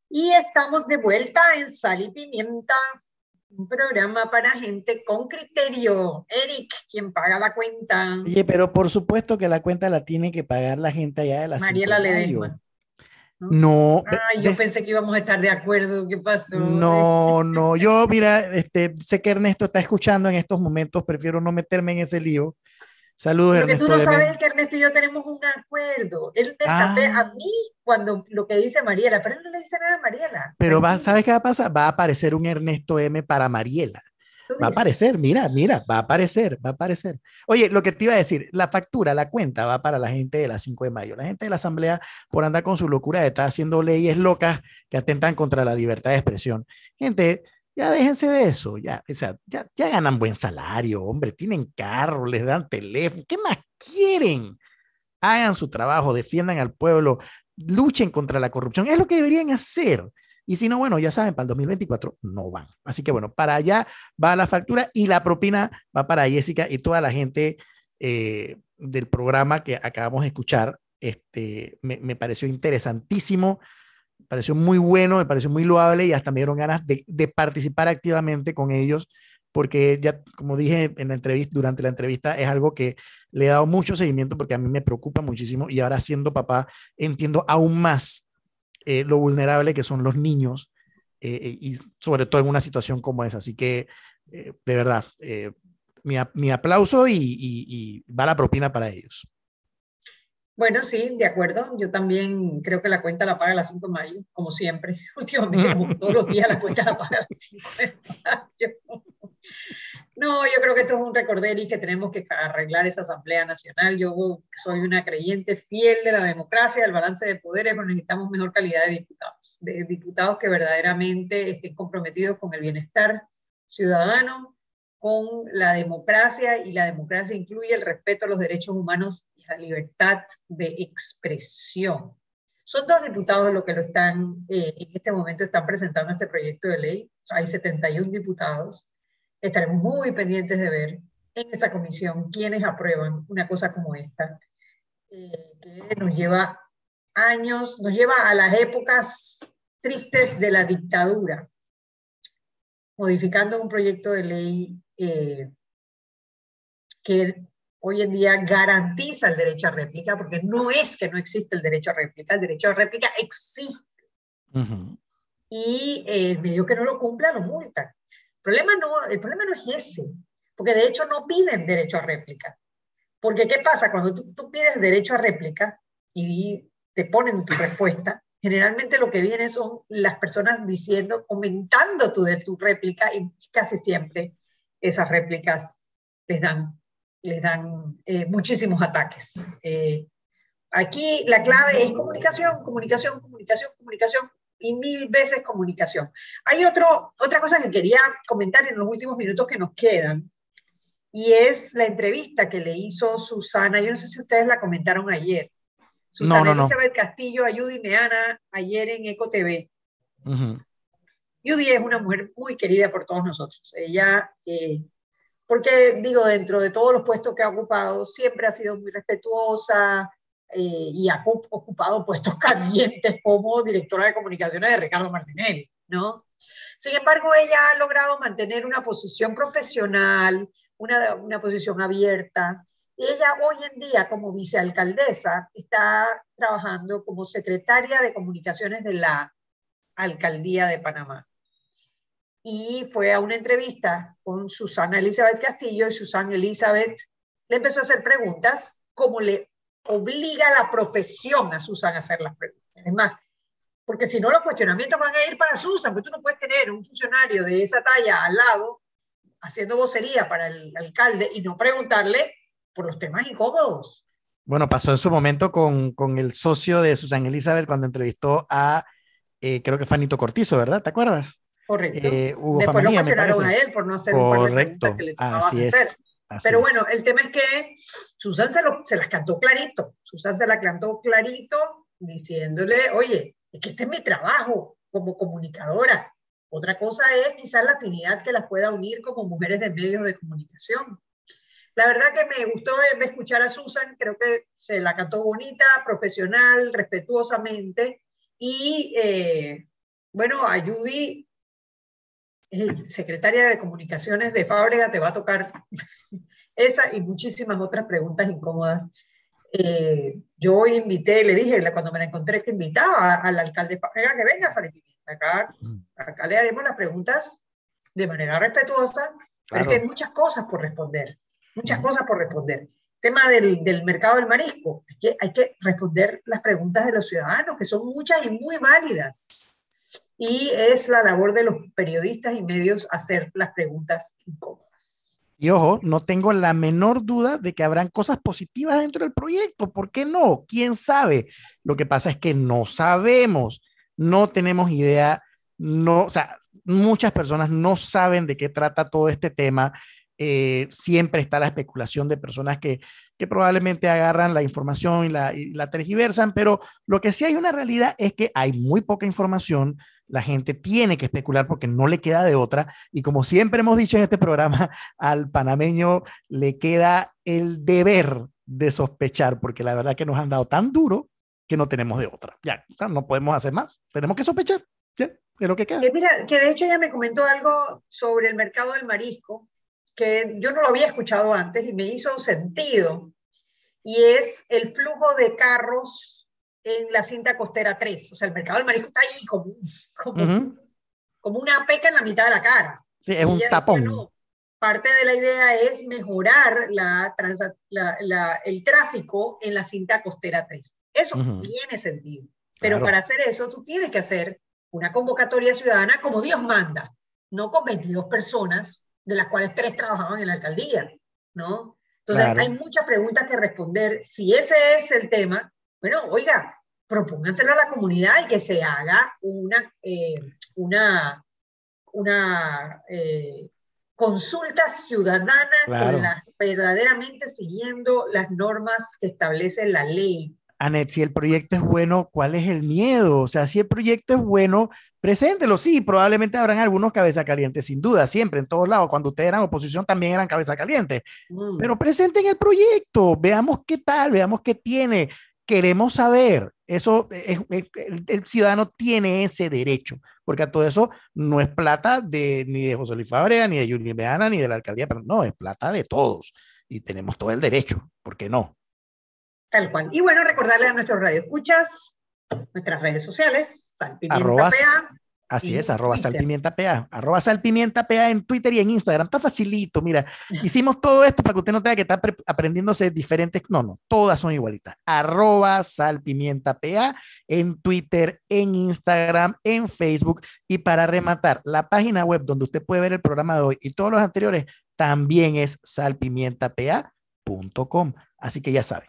Y estamos de vuelta en Sal y Pimienta, un programa para gente con criterio. Eric, quien paga la cuenta. Oye, pero por supuesto que la cuenta la tiene que pagar la gente allá de la Mariela Ledesma. No. Ay, yo pensé que íbamos a estar de acuerdo. ¿Qué pasó? No, no. Yo, mira, este, sé que Ernesto está escuchando en estos momentos. Prefiero no meterme en ese lío. Saludos, Porque tú no sabes que Ernesto y yo tenemos un acuerdo. Él me sabe a ah. mí cuando lo que dice Mariela, pero él no le dice nada a Mariela. Pero va, ¿sabes qué va a pasar? Va a aparecer un Ernesto M para Mariela. Va a aparecer, mira, mira, va a aparecer, va a aparecer. Oye, lo que te iba a decir, la factura, la cuenta va para la gente de la 5 de mayo. La gente de la Asamblea por andar con su locura de estar haciendo leyes locas que atentan contra la libertad de expresión. Gente, ya déjense de eso, ya, o sea, ya, ya ganan buen salario, hombre, tienen carro, les dan teléfono, ¿qué más quieren? Hagan su trabajo, defiendan al pueblo, luchen contra la corrupción, es lo que deberían hacer. Y si no, bueno, ya saben, para el 2024 no van. Así que bueno, para allá va la factura y la propina va para Jessica y toda la gente eh, del programa que acabamos de escuchar. Este, me, me pareció interesantísimo pareció muy bueno, me pareció muy loable y hasta me dieron ganas de, participar activamente con ellos, porque ya, como dije en la entrevista, durante la entrevista, es algo que le he dado mucho seguimiento porque a mí me preocupa muchísimo y ahora siendo papá entiendo aún más eh, lo vulnerable que son los niños eh, eh y sobre todo en una situación como esa. Así que, de verdad, mi, mi, aplauso y, y, y va la propina para ellos. Bueno, sí, de acuerdo. Yo también creo que la cuenta la paga la 5 de mayo, como siempre. <laughs> Últimamente, como todos los días, la cuenta la paga la 5 de mayo. No, yo creo que esto es un recorder y que tenemos que arreglar esa Asamblea Nacional. Yo soy una creyente fiel de la democracia, del balance de poderes, pero necesitamos mejor calidad de diputados, de diputados que verdaderamente estén comprometidos con el bienestar ciudadano, con la democracia, y la democracia incluye el respeto a los derechos humanos la libertad de expresión. Son dos diputados los que lo están, eh, en este momento están presentando este proyecto de ley. Hay 71 diputados. Estaremos muy pendientes de ver en esa comisión quienes aprueban una cosa como esta, eh, que nos lleva años, nos lleva a las épocas tristes de la dictadura, modificando un proyecto de ley eh, que hoy en día garantiza el derecho a réplica, porque no es que no existe el derecho a réplica, el derecho a réplica existe. Uh -huh. Y eh, el medio que no lo cumpla lo multan. El problema, no, el problema no es ese, porque de hecho no piden derecho a réplica. Porque ¿qué pasa? Cuando tú, tú pides derecho a réplica y te ponen tu respuesta, generalmente lo que viene son las personas diciendo, comentando tu, de tu réplica y casi siempre esas réplicas les dan les dan eh, muchísimos ataques. Eh, aquí la clave es comunicación, comunicación, comunicación, comunicación y mil veces comunicación. Hay otro, otra cosa que quería comentar en los últimos minutos que nos quedan, y es la entrevista que le hizo Susana, yo no sé si ustedes la comentaron ayer, Susana no, no, Elizabeth no. Castillo a Judy Meana ayer en Eco TV. Uh -huh. Judy es una mujer muy querida por todos nosotros. Ella eh, porque digo, dentro de todos los puestos que ha ocupado, siempre ha sido muy respetuosa eh, y ha ocupado puestos <laughs> calientes como directora de comunicaciones de Ricardo Martinelli, ¿no? Sin embargo, ella ha logrado mantener una posición profesional, una, una posición abierta. Ella hoy en día, como vicealcaldesa, está trabajando como secretaria de comunicaciones de la alcaldía de Panamá y fue a una entrevista con Susana Elizabeth Castillo y Susana Elizabeth le empezó a hacer preguntas como le obliga la profesión a Susana a hacer las preguntas. Es más, porque si no los cuestionamientos van a ir para Susan, porque tú no puedes tener un funcionario de esa talla al lado haciendo vocería para el alcalde y no preguntarle por los temas incómodos. Bueno, pasó en su momento con, con el socio de Susana Elizabeth cuando entrevistó a, eh, creo que Fanito Cortizo, ¿verdad? ¿Te acuerdas? Correcto. Eh, Después lo cuestionaron a él por no hacer Correcto. un que le Así es. hacer. Así Pero es. bueno, el tema es que Susan se, lo, se las cantó clarito. Susan se las cantó clarito diciéndole, oye, es que este es mi trabajo como comunicadora. Otra cosa es quizás la afinidad que las pueda unir como mujeres de medios de comunicación. La verdad que me gustó escuchar a Susan, creo que se la cantó bonita, profesional, respetuosamente. Y eh, bueno, a Judy secretaria de comunicaciones de Fábrega, te va a tocar <laughs> esa y muchísimas otras preguntas incómodas. Eh, yo invité, le dije cuando me la encontré que invitaba al alcalde Fábrega que venga a salir acá, acá le haremos las preguntas de manera respetuosa, claro. es que hay muchas cosas por responder, muchas -huh. cosas por responder. Tema del, del mercado del marisco, hay que, hay que responder las preguntas de los ciudadanos, que son muchas y muy válidas. Y es la labor de los periodistas y medios hacer las preguntas incómodas. Y ojo, no tengo la menor duda de que habrán cosas positivas dentro del proyecto. ¿Por qué no? ¿Quién sabe? Lo que pasa es que no sabemos, no tenemos idea, no, o sea, muchas personas no saben de qué trata todo este tema. Eh, siempre está la especulación de personas que, que probablemente agarran la información y la, y la tergiversan, pero lo que sí hay una realidad es que hay muy poca información, la gente tiene que especular porque no le queda de otra. Y como siempre hemos dicho en este programa, <laughs> al panameño le queda el deber de sospechar, porque la verdad que nos han dado tan duro que no tenemos de otra. Ya, o sea, no podemos hacer más. Tenemos que sospechar. Ya, es lo que queda. Que mira, que de hecho ella me comentó algo sobre el mercado del marisco que yo no lo había escuchado antes y me hizo sentido. Y es el flujo de carros en la cinta costera 3. O sea, el mercado del marisco está ahí como, como, como una peca en la mitad de la cara. Sí, es un tapón. parte de la idea es mejorar la, la, el tráfico en la cinta costera 3. Eso tiene sentido. Pero para hacer eso, tú tienes que hacer una convocatoria ciudadana como Dios manda, no con 22 personas, de las cuales tres trabajaban en la alcaldía, ¿no? Entonces, hay muchas preguntas que responder. Si ese es el tema, bueno, oiga, propónganselo a la comunidad y que se haga una, eh, una, una eh, consulta ciudadana verdaderamente siguiendo las normas que establece la ley. Anet, si el proyecto es bueno, ¿cuál es el miedo? O sea, si el proyecto es bueno, preséntelo. Sí, probablemente habrán algunos cabeza calientes, sin duda, siempre, en todos lados. Cuando ustedes eran oposición también eran cabeza caliente. Mm. Pero presenten el proyecto, veamos qué tal, veamos qué tiene queremos saber. Eso, el, ciudadano tiene ese derecho, porque a todo eso no es plata de, ni de José Luis Fabrea, ni de Yuri Meana, ni de la alcaldía, pero no, es plata de todos y tenemos todo el derecho, ¿por qué no? Tal cual. Y bueno, recordarle a nuestros radioescuchas, nuestras redes sociales, Arrobas, Así es, arroba salpimientapa, arroba salpimientapa en Twitter y en Instagram. Está facilito, mira, hicimos todo esto para que usted no tenga que estar aprendiéndose diferentes, no, no, todas son igualitas. Arroba salpimientapa en Twitter, en Instagram, en Facebook y para rematar, la página web donde usted puede ver el programa de hoy y todos los anteriores también es salpimientapa.com. Así que ya saben.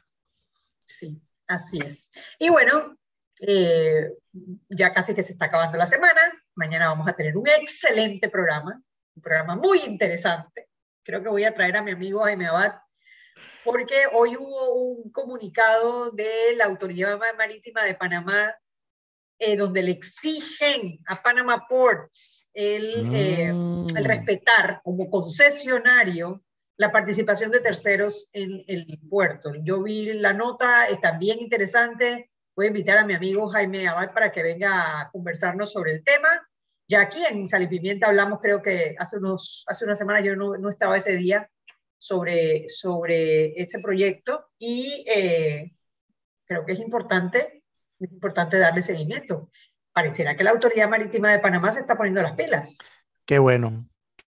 Sí, así es. Y bueno, eh, ya casi que se está acabando la semana. Mañana vamos a tener un excelente programa, un programa muy interesante. Creo que voy a traer a mi amigo Jaime Abad, porque hoy hubo un comunicado de la Autoridad Marítima de Panamá eh, donde le exigen a Panama Ports el, eh, el, mm. respetar como concesionario la participación de terceros en el puerto. Yo vi la nota, está bien interesante voy a invitar a mi amigo Jaime Abad para que venga a conversarnos sobre el tema. Ya aquí en Sal y Pimienta hablamos, creo que hace, unos, hace una semana yo no, no estaba ese día, sobre, sobre este proyecto y eh, creo que es importante, es importante darle seguimiento. Pareciera que la Autoridad Marítima de Panamá se está poniendo las pilas. Qué bueno,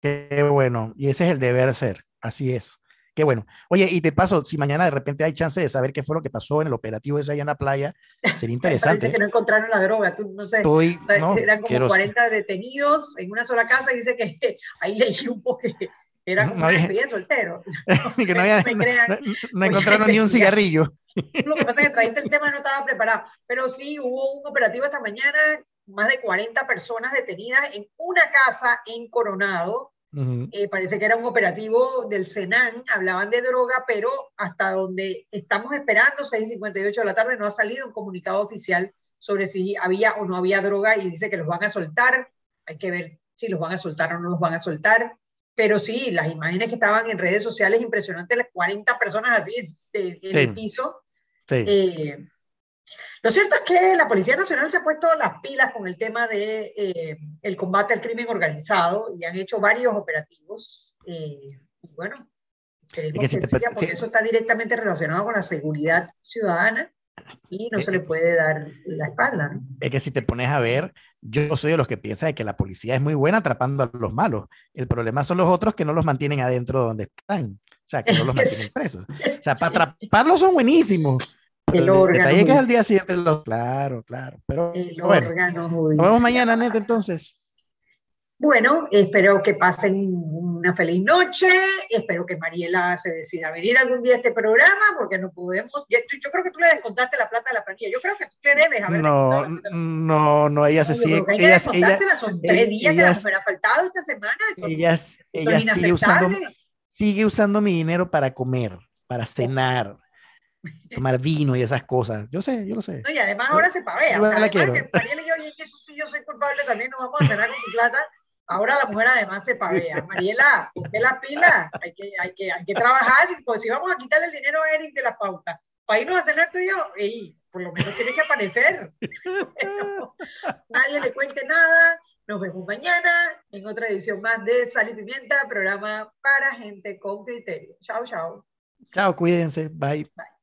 qué bueno. Y ese es el deber ser, así es. Qué bueno. Oye, y te paso, si mañana de repente hay chance de saber qué fue lo que pasó en el operativo ese allá en la playa, sería <laughs> interesante. dice que no encontraron la droga, tú no sé. eran como 40 detenidos en una sola casa y dice que <laughs> ahí leí un poco que era como no, una soltero. <laughs> No, que no, había, no, encontraron ni un cigarrillo. Lo que pasa es que traíste el tema no estaba preparado, pero sí hubo un operativo esta mañana, más de 40 personas detenidas en una casa en Coronado, eh, parece que era un operativo del Senan, hablaban de droga, pero hasta donde estamos esperando, 6.58 de la tarde, no ha salido un comunicado oficial sobre si había o no había droga y dice que los van a soltar. Hay que ver si los van a soltar o no los van a soltar. Pero sí, las imágenes que estaban en redes sociales, impresionantes, las 40 personas así en el piso. Sí. Eh, lo cierto es que la Policía Nacional se ha puesto las pilas con el tema de eh, el combate al crimen organizado y han hecho varios operativos. Eh, y bueno, queremos que, porque eso está directamente relacionado con la seguridad ciudadana y no se le puede dar la espalda. Es que si te pones a ver, yo soy de los que piensan que la policía es muy buena atrapando a los malos. El problema son los otros que no los mantienen adentro donde están. O sea, que no los <laughs> mantienen presos. O sea, <laughs> para atraparlos son buenísimos, el, órgano. Detalle que es al día siguiente, claro, claro. Pero el órgano Nos vemos mañana, Nete, entonces. Bueno, espero que pasen una feliz noche, espero que Mariela se decida a venir algún día a este programa, porque no podemos, yo, creo que tú le descontaste la plata de la planilla, yo creo que tú le debes haber No, no, no, ella se sigue, ella, ella, son tres días que me ha faltado esta semana. Ella, ella sigue usando, sigue usando mi dinero para comer, para cenar, <laughs> tomar vino y esas cosas. Yo sé, yo lo sé. y además ahora se pavea. Yo o sea, la quiero. Mariela y yo, y eso sí, yo soy culpable también, no vamos a cenar con su plata Ahora la mujer además se pavea. Mariela, ponte la pila, hay que, hay que, hay que trabajar. Si, pues, si vamos a quitarle el dinero a Eric de la pauta, para irnos a cenar tú y yo, ey, por lo menos tiene que aparecer. <laughs> nadie le cuente nada. Nos vemos mañana en otra edición más de Sal y Pimienta, programa para gente con criterio. Chao, chao. Chao, cuídense. Bye. Bye.